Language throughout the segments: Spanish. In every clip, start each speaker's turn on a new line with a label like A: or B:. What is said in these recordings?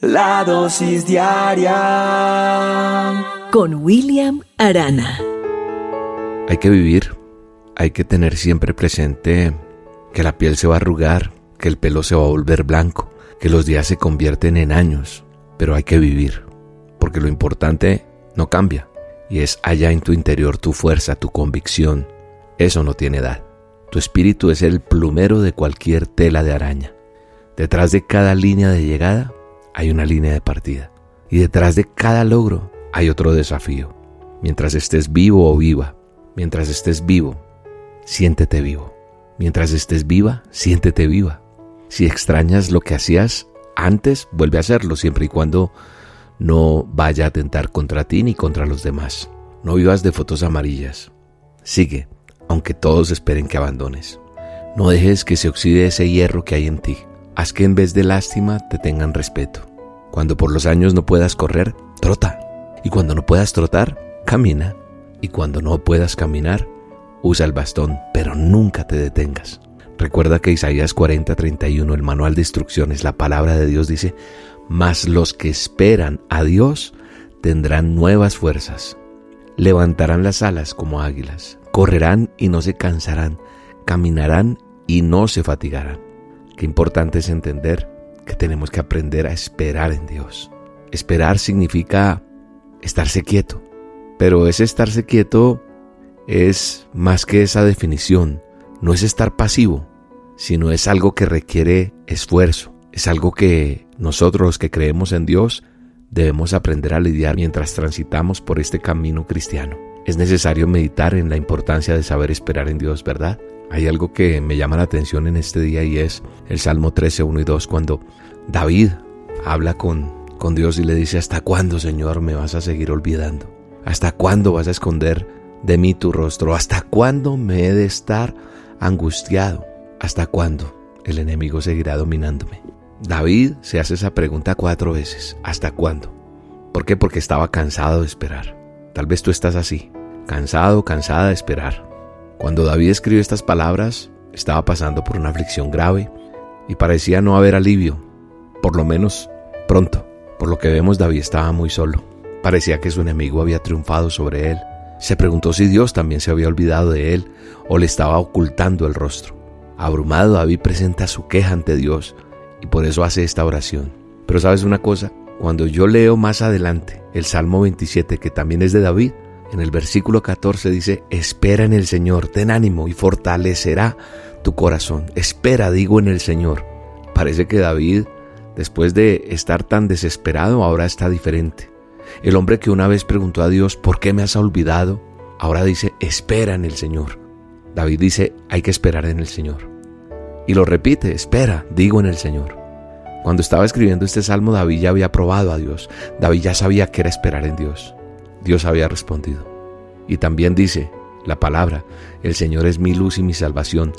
A: La dosis diaria
B: con William Arana.
C: Hay que vivir, hay que tener siempre presente que la piel se va a arrugar, que el pelo se va a volver blanco, que los días se convierten en años, pero hay que vivir, porque lo importante no cambia, y es allá en tu interior tu fuerza, tu convicción. Eso no tiene edad. Tu espíritu es el plumero de cualquier tela de araña. Detrás de cada línea de llegada hay una línea de partida. Y detrás de cada logro hay otro desafío. Mientras estés vivo o viva, mientras estés vivo, siéntete vivo. Mientras estés viva, siéntete viva. Si extrañas lo que hacías antes, vuelve a hacerlo siempre y cuando no vaya a atentar contra ti ni contra los demás. No vivas de fotos amarillas. Sigue, aunque todos esperen que abandones. No dejes que se oxide ese hierro que hay en ti. Haz que en vez de lástima te tengan respeto. Cuando por los años no puedas correr, trota. Y cuando no puedas trotar, camina. Y cuando no puedas caminar, usa el bastón, pero nunca te detengas. Recuerda que Isaías 40:31, el manual de instrucciones, la palabra de Dios dice, mas los que esperan a Dios tendrán nuevas fuerzas, levantarán las alas como águilas, correrán y no se cansarán, caminarán y no se fatigarán. Qué importante es entender que tenemos que aprender a esperar en Dios. Esperar significa estarse quieto, pero ese estarse quieto es más que esa definición, no es estar pasivo, sino es algo que requiere esfuerzo, es algo que nosotros los que creemos en Dios debemos aprender a lidiar mientras transitamos por este camino cristiano. Es necesario meditar en la importancia de saber esperar en Dios, ¿verdad? Hay algo que me llama la atención en este día y es el Salmo 13, 1 y 2, cuando David habla con, con Dios y le dice, ¿hasta cuándo, Señor, me vas a seguir olvidando? ¿Hasta cuándo vas a esconder de mí tu rostro? ¿Hasta cuándo me he de estar angustiado? ¿Hasta cuándo el enemigo seguirá dominándome? David se hace esa pregunta cuatro veces. ¿Hasta cuándo? ¿Por qué? Porque estaba cansado de esperar. Tal vez tú estás así, cansado, cansada de esperar. Cuando David escribe estas palabras, estaba pasando por una aflicción grave y parecía no haber alivio, por lo menos pronto. Por lo que vemos, David estaba muy solo. Parecía que su enemigo había triunfado sobre él. Se preguntó si Dios también se había olvidado de él o le estaba ocultando el rostro. Abrumado, David presenta su queja ante Dios y por eso hace esta oración. Pero sabes una cosa, cuando yo leo más adelante el Salmo 27, que también es de David, en el versículo 14 dice, espera en el Señor, ten ánimo y fortalecerá tu corazón. Espera, digo, en el Señor. Parece que David, después de estar tan desesperado, ahora está diferente. El hombre que una vez preguntó a Dios, ¿por qué me has olvidado? Ahora dice, espera en el Señor. David dice, hay que esperar en el Señor. Y lo repite, espera, digo en el Señor. Cuando estaba escribiendo este salmo, David ya había probado a Dios. David ya sabía que era esperar en Dios. Dios había respondido. Y también dice la palabra, el Señor es mi luz y mi salvación.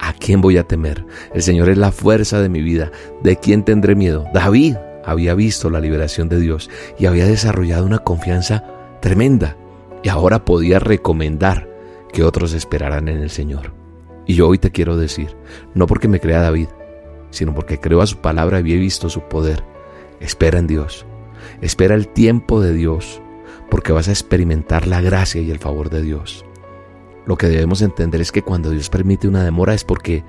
C: ¿A quién voy a temer? El Señor es la fuerza de mi vida. ¿De quién tendré miedo? David había visto la liberación de Dios y había desarrollado una confianza tremenda y ahora podía recomendar que otros esperaran en el Señor. Y yo hoy te quiero decir, no porque me crea David, sino porque creo a su palabra y he visto su poder. Espera en Dios. Espera el tiempo de Dios porque vas a experimentar la gracia y el favor de Dios. Lo que debemos entender es que cuando Dios permite una demora es porque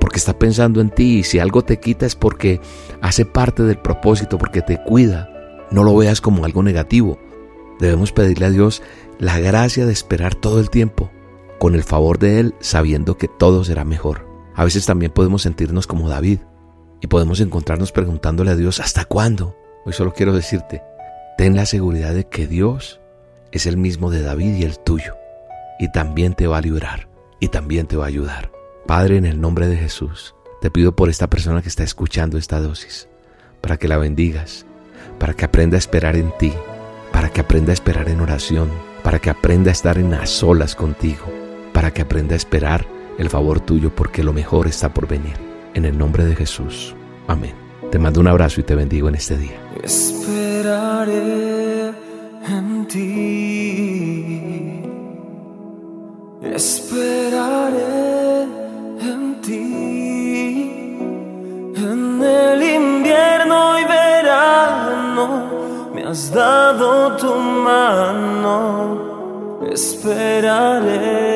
C: porque está pensando en ti y si algo te quita es porque hace parte del propósito, porque te cuida. No lo veas como algo negativo. Debemos pedirle a Dios la gracia de esperar todo el tiempo, con el favor de Él, sabiendo que todo será mejor. A veces también podemos sentirnos como David y podemos encontrarnos preguntándole a Dios, ¿hasta cuándo? Hoy solo quiero decirte, Ten la seguridad de que Dios es el mismo de David y el tuyo, y también te va a librar, y también te va a ayudar. Padre, en el nombre de Jesús, te pido por esta persona que está escuchando esta dosis, para que la bendigas, para que aprenda a esperar en ti, para que aprenda a esperar en oración, para que aprenda a estar en las solas contigo, para que aprenda a esperar el favor tuyo, porque lo mejor está por venir. En el nombre de Jesús. Amén. Te mando un abrazo y te bendigo en este día
A: esperaré en ti. Esperaré en ti. En el invierno y verás has dado tu mano, esperaré